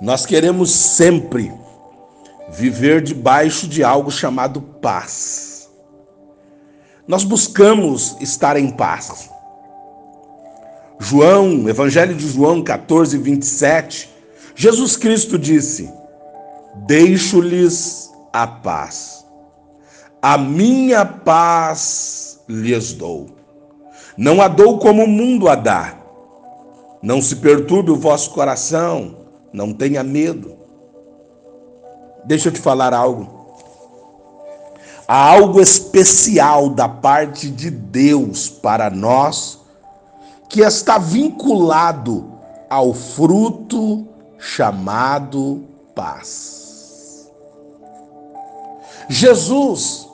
Nós queremos sempre viver debaixo de algo chamado paz. Nós buscamos estar em paz. João, Evangelho de João 14, 27, Jesus Cristo disse: Deixo-lhes a paz, a minha paz lhes dou. Não a dou como o mundo a dá. Não se perturbe o vosso coração, não tenha medo. Deixa eu te falar algo. Há algo especial da parte de Deus para nós que está vinculado ao fruto chamado paz. Jesus,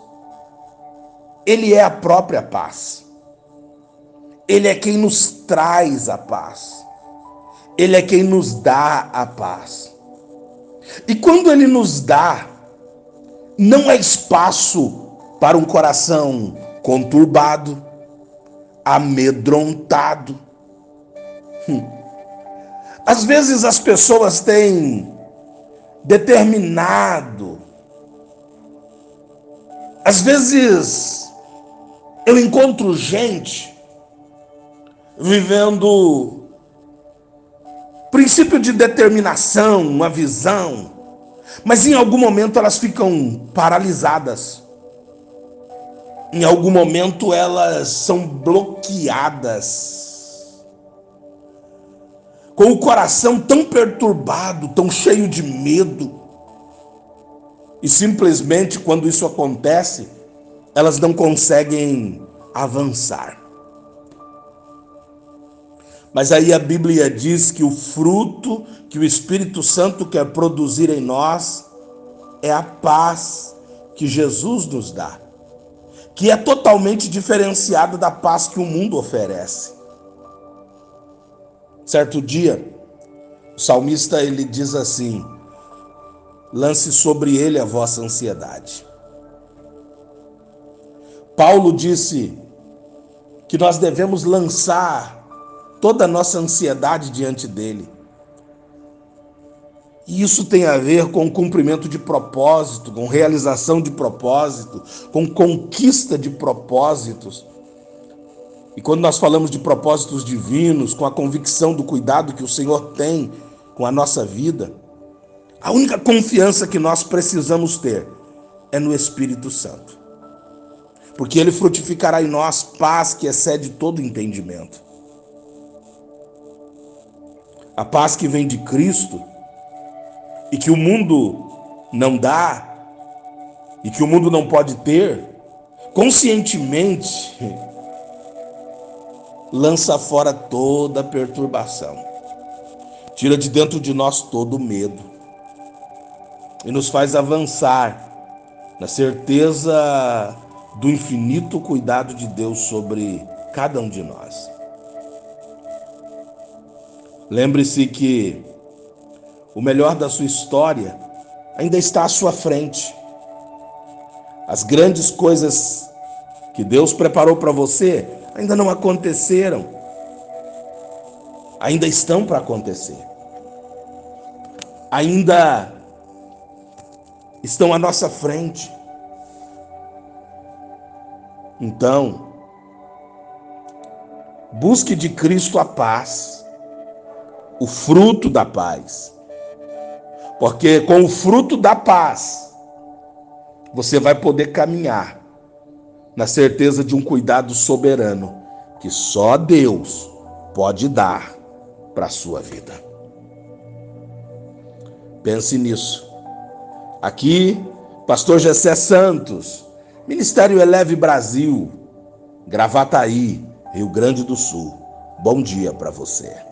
ele é a própria paz. Ele é quem nos traz a paz. Ele é quem nos dá a paz. E quando ele nos dá, não é espaço para um coração conturbado, amedrontado. Hum. Às vezes as pessoas têm determinado, às vezes eu encontro gente vivendo princípio de determinação, uma visão, mas em algum momento elas ficam paralisadas. Em algum momento elas são bloqueadas. Com o coração tão perturbado, tão cheio de medo. E simplesmente quando isso acontece, elas não conseguem avançar. Mas aí a Bíblia diz que o fruto que o Espírito Santo quer produzir em nós é a paz que Jesus nos dá, que é totalmente diferenciada da paz que o mundo oferece. Certo dia, o salmista ele diz assim: lance sobre ele a vossa ansiedade. Paulo disse que nós devemos lançar toda a nossa ansiedade diante dele. E isso tem a ver com cumprimento de propósito, com realização de propósito, com conquista de propósitos. E quando nós falamos de propósitos divinos, com a convicção do cuidado que o Senhor tem com a nossa vida, a única confiança que nós precisamos ter é no Espírito Santo. Porque ele frutificará em nós paz que excede todo entendimento. A paz que vem de Cristo e que o mundo não dá e que o mundo não pode ter, conscientemente lança fora toda perturbação, tira de dentro de nós todo medo e nos faz avançar na certeza do infinito cuidado de Deus sobre cada um de nós. Lembre-se que o melhor da sua história ainda está à sua frente. As grandes coisas que Deus preparou para você ainda não aconteceram. Ainda estão para acontecer. Ainda estão à nossa frente. Então, busque de Cristo a paz o fruto da paz. Porque com o fruto da paz, você vai poder caminhar na certeza de um cuidado soberano que só Deus pode dar para a sua vida. Pense nisso. Aqui, Pastor Gessé Santos, Ministério Eleve Brasil, Gravataí, Rio Grande do Sul. Bom dia para você.